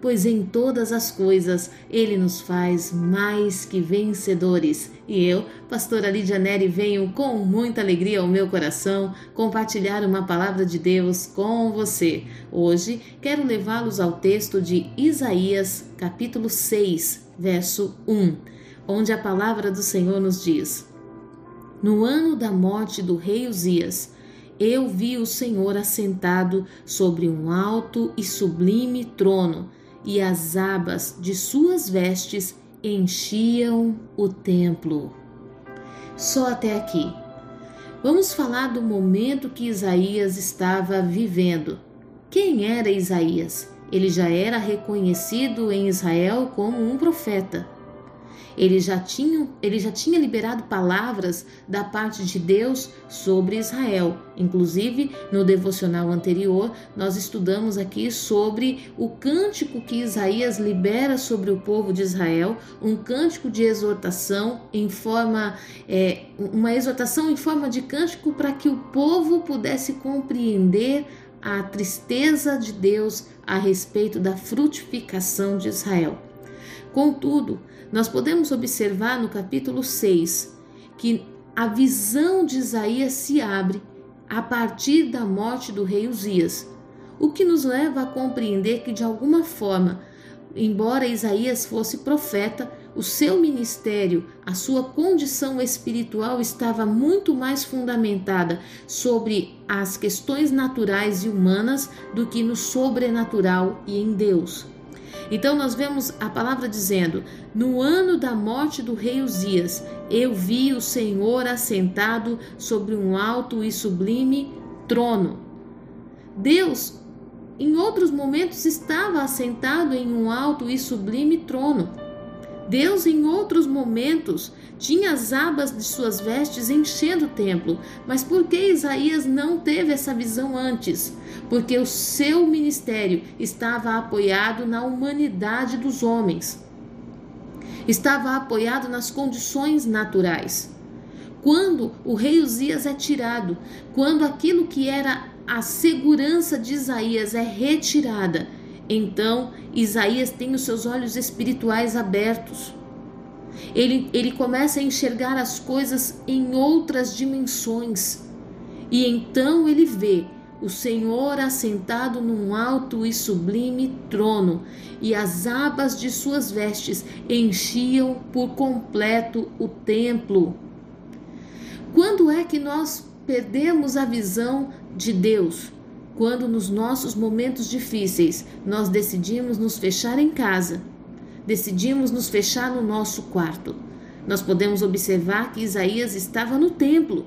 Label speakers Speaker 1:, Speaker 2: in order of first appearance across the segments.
Speaker 1: pois em todas as coisas ele nos faz mais que vencedores. E eu, pastora Lídia Neri, venho com muita alegria ao meu coração compartilhar uma palavra de Deus com você. Hoje quero levá-los ao texto de Isaías, capítulo 6, verso 1, onde a palavra do Senhor nos diz: No ano da morte do rei Uzias, eu vi o Senhor assentado sobre um alto e sublime trono e as abas de suas vestes enchiam o templo. Só até aqui. Vamos falar do momento que Isaías estava vivendo. Quem era Isaías? Ele já era reconhecido em Israel como um profeta. Ele já tinha, ele já tinha liberado palavras da parte de Deus sobre Israel. Inclusive, no devocional anterior, nós estudamos aqui sobre o cântico que Isaías libera sobre o povo de Israel, um cântico de exortação em forma, é, uma exortação em forma de cântico para que o povo pudesse compreender a tristeza de Deus a respeito da frutificação de Israel. Contudo, nós podemos observar no capítulo 6 que a visão de Isaías se abre a partir da morte do rei Uzias, o que nos leva a compreender que, de alguma forma, embora Isaías fosse profeta, o seu ministério, a sua condição espiritual estava muito mais fundamentada sobre as questões naturais e humanas do que no sobrenatural e em Deus. Então nós vemos a palavra dizendo: No ano da morte do rei Uzias, eu vi o Senhor assentado sobre um alto e sublime trono. Deus, em outros momentos, estava assentado em um alto e sublime trono. Deus, em outros momentos, tinha as abas de suas vestes enchendo o templo. Mas por que Isaías não teve essa visão antes? Porque o seu ministério estava apoiado na humanidade dos homens, estava apoiado nas condições naturais. Quando o rei Uzias é tirado, quando aquilo que era a segurança de Isaías é retirada, então Isaías tem os seus olhos espirituais abertos. Ele, ele começa a enxergar as coisas em outras dimensões. E então ele vê o Senhor assentado num alto e sublime trono, e as abas de suas vestes enchiam por completo o templo. Quando é que nós perdemos a visão de Deus? Quando nos nossos momentos difíceis nós decidimos nos fechar em casa, decidimos nos fechar no nosso quarto. Nós podemos observar que Isaías estava no templo.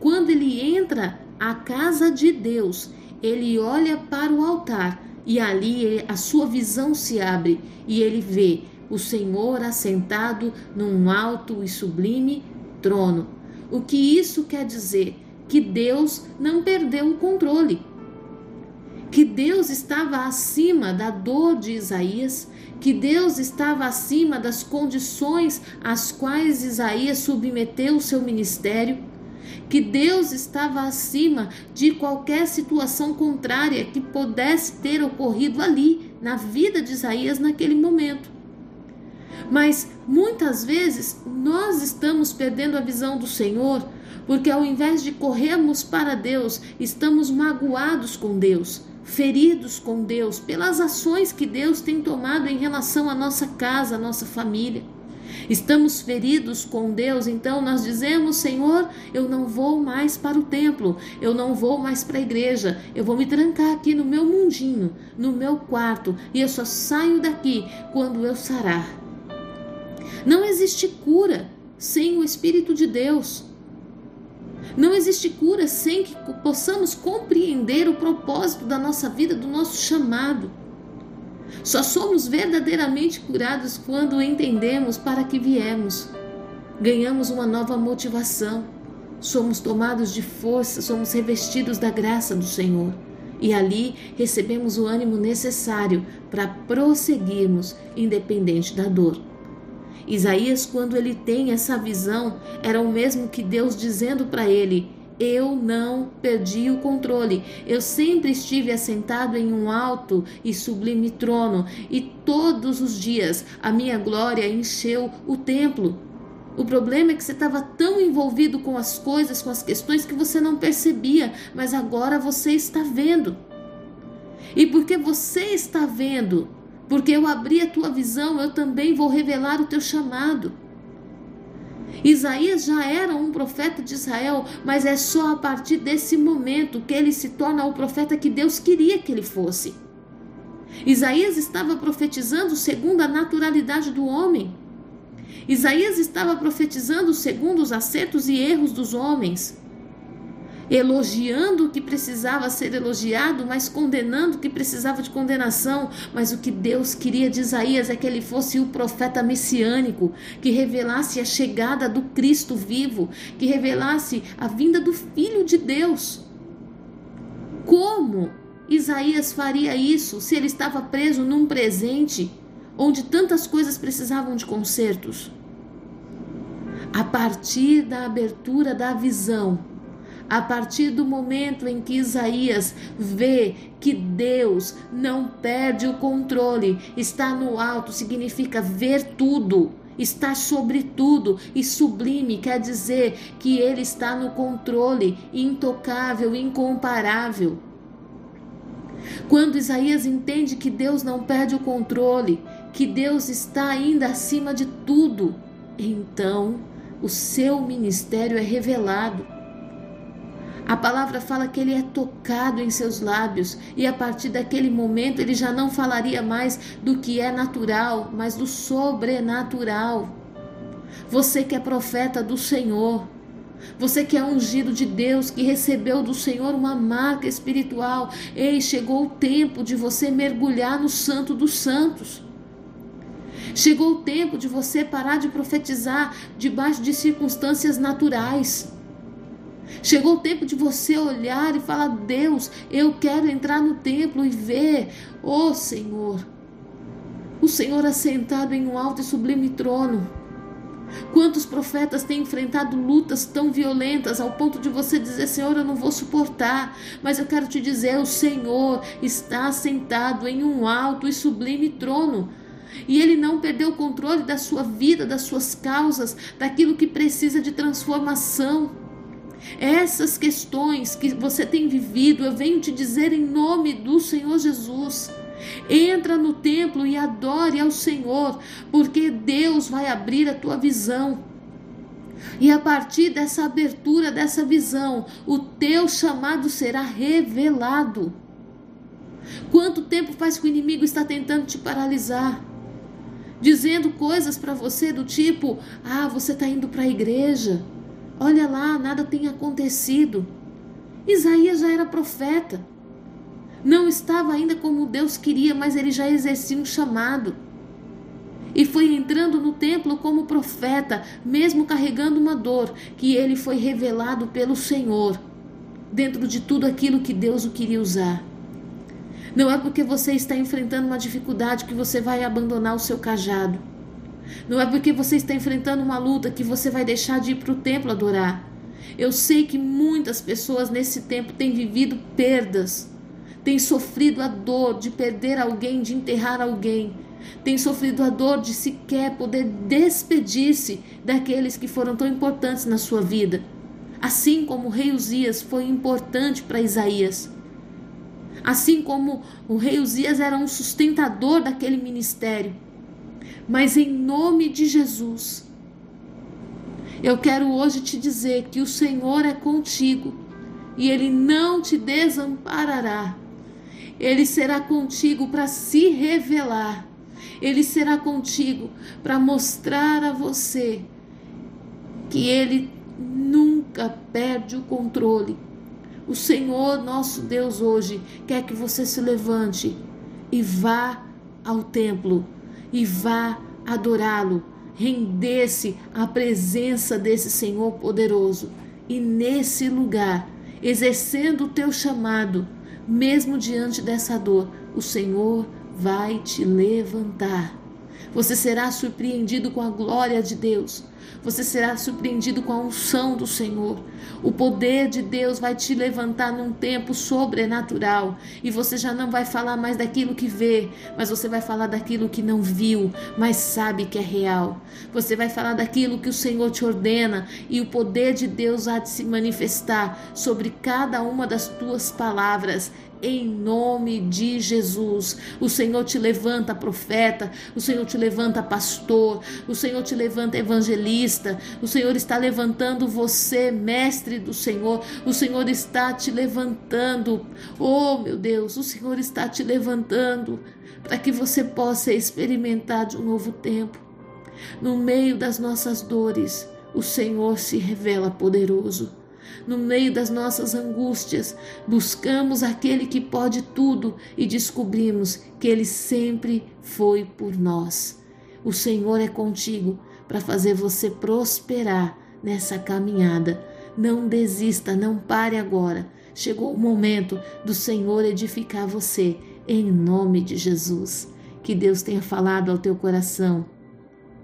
Speaker 1: Quando ele entra à casa de Deus, ele olha para o altar e ali a sua visão se abre e ele vê o Senhor assentado num alto e sublime trono. O que isso quer dizer? Que Deus não perdeu o controle que Deus estava acima da dor de Isaías, que Deus estava acima das condições às quais Isaías submeteu o seu ministério, que Deus estava acima de qualquer situação contrária que pudesse ter ocorrido ali na vida de Isaías naquele momento. Mas muitas vezes nós estamos perdendo a visão do Senhor, porque ao invés de corrermos para Deus, estamos magoados com Deus feridos com Deus pelas ações que Deus tem tomado em relação à nossa casa, à nossa família. Estamos feridos com Deus, então nós dizemos: Senhor, eu não vou mais para o templo, eu não vou mais para a igreja, eu vou me trancar aqui no meu mundinho, no meu quarto, e eu só saio daqui quando eu sarar. Não existe cura sem o Espírito de Deus. Não existe cura sem que possamos compreender o propósito da nossa vida, do nosso chamado. Só somos verdadeiramente curados quando entendemos para que viemos. Ganhamos uma nova motivação. Somos tomados de força, somos revestidos da graça do Senhor. E ali recebemos o ânimo necessário para prosseguirmos, independente da dor. Isaías, quando ele tem essa visão, era o mesmo que Deus dizendo para ele: eu não perdi o controle. Eu sempre estive assentado em um alto e sublime trono, e todos os dias a minha glória encheu o templo. O problema é que você estava tão envolvido com as coisas, com as questões, que você não percebia, mas agora você está vendo. E porque você está vendo, porque eu abri a tua visão, eu também vou revelar o teu chamado. Isaías já era um profeta de Israel, mas é só a partir desse momento que ele se torna o profeta que Deus queria que ele fosse. Isaías estava profetizando segundo a naturalidade do homem. Isaías estava profetizando segundo os acertos e erros dos homens elogiando o que precisava ser elogiado, mas condenando o que precisava de condenação. Mas o que Deus queria de Isaías é que ele fosse o profeta messiânico, que revelasse a chegada do Cristo vivo, que revelasse a vinda do Filho de Deus. Como Isaías faria isso se ele estava preso num presente onde tantas coisas precisavam de consertos? A partir da abertura da visão, a partir do momento em que Isaías vê que Deus não perde o controle, está no alto, significa ver tudo, está sobre tudo, e sublime quer dizer que ele está no controle, intocável, incomparável. Quando Isaías entende que Deus não perde o controle, que Deus está ainda acima de tudo, então o seu ministério é revelado. A palavra fala que ele é tocado em seus lábios e a partir daquele momento ele já não falaria mais do que é natural, mas do sobrenatural. Você que é profeta do Senhor, você que é ungido de Deus, que recebeu do Senhor uma marca espiritual, ei, chegou o tempo de você mergulhar no Santo dos Santos. Chegou o tempo de você parar de profetizar debaixo de circunstâncias naturais. Chegou o tempo de você olhar e falar: Deus, eu quero entrar no templo e ver, oh, Senhor, o Senhor assentado em um alto e sublime trono. Quantos profetas têm enfrentado lutas tão violentas ao ponto de você dizer: Senhor, eu não vou suportar, mas eu quero te dizer: o Senhor está sentado em um alto e sublime trono. E ele não perdeu o controle da sua vida, das suas causas, daquilo que precisa de transformação. Essas questões que você tem vivido, eu venho te dizer em nome do Senhor Jesus. Entra no templo e adore ao Senhor, porque Deus vai abrir a tua visão. E a partir dessa abertura, dessa visão, o teu chamado será revelado. Quanto tempo faz que o inimigo está tentando te paralisar? Dizendo coisas para você do tipo: ah, você está indo para a igreja Olha lá, nada tem acontecido. Isaías já era profeta. Não estava ainda como Deus queria, mas ele já exercia um chamado. E foi entrando no templo como profeta, mesmo carregando uma dor, que ele foi revelado pelo Senhor, dentro de tudo aquilo que Deus o queria usar. Não é porque você está enfrentando uma dificuldade que você vai abandonar o seu cajado. Não é porque você está enfrentando uma luta que você vai deixar de ir para o templo adorar. Eu sei que muitas pessoas nesse tempo têm vivido perdas, têm sofrido a dor de perder alguém, de enterrar alguém, têm sofrido a dor de sequer poder despedir-se daqueles que foram tão importantes na sua vida. Assim como o rei Uzias foi importante para Isaías. Assim como o rei Uzias era um sustentador daquele ministério mas em nome de Jesus, eu quero hoje te dizer que o Senhor é contigo e Ele não te desamparará. Ele será contigo para se revelar. Ele será contigo para mostrar a você que Ele nunca perde o controle. O Senhor, nosso Deus, hoje quer que você se levante e vá ao templo e vá adorá-lo, render-se à presença desse Senhor poderoso. E nesse lugar, exercendo o teu chamado, mesmo diante dessa dor, o Senhor vai te levantar. Você será surpreendido com a glória de Deus. Você será surpreendido com a unção do Senhor. O poder de Deus vai te levantar num tempo sobrenatural. E você já não vai falar mais daquilo que vê, mas você vai falar daquilo que não viu, mas sabe que é real. Você vai falar daquilo que o Senhor te ordena e o poder de Deus há de se manifestar sobre cada uma das tuas palavras em nome de Jesus. O Senhor te levanta profeta, o Senhor te levanta pastor, o Senhor te levanta evangelista, o Senhor está levantando você, mestre do Senhor, o Senhor está te levantando. Oh, meu Deus, o Senhor está te levantando para que você possa experimentar de um novo tempo. No meio das nossas dores, o Senhor se revela poderoso. No meio das nossas angústias, buscamos aquele que pode tudo e descobrimos que ele sempre foi por nós. O Senhor é contigo para fazer você prosperar nessa caminhada. Não desista, não pare agora. Chegou o momento do Senhor edificar você, em nome de Jesus. Que Deus tenha falado ao teu coração,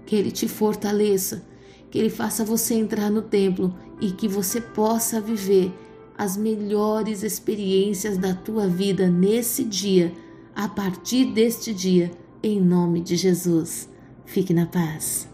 Speaker 1: que Ele te fortaleça que Ele faça você entrar no templo e que você possa viver as melhores experiências da tua vida nesse dia, a partir deste dia, em nome de Jesus. Fique na paz.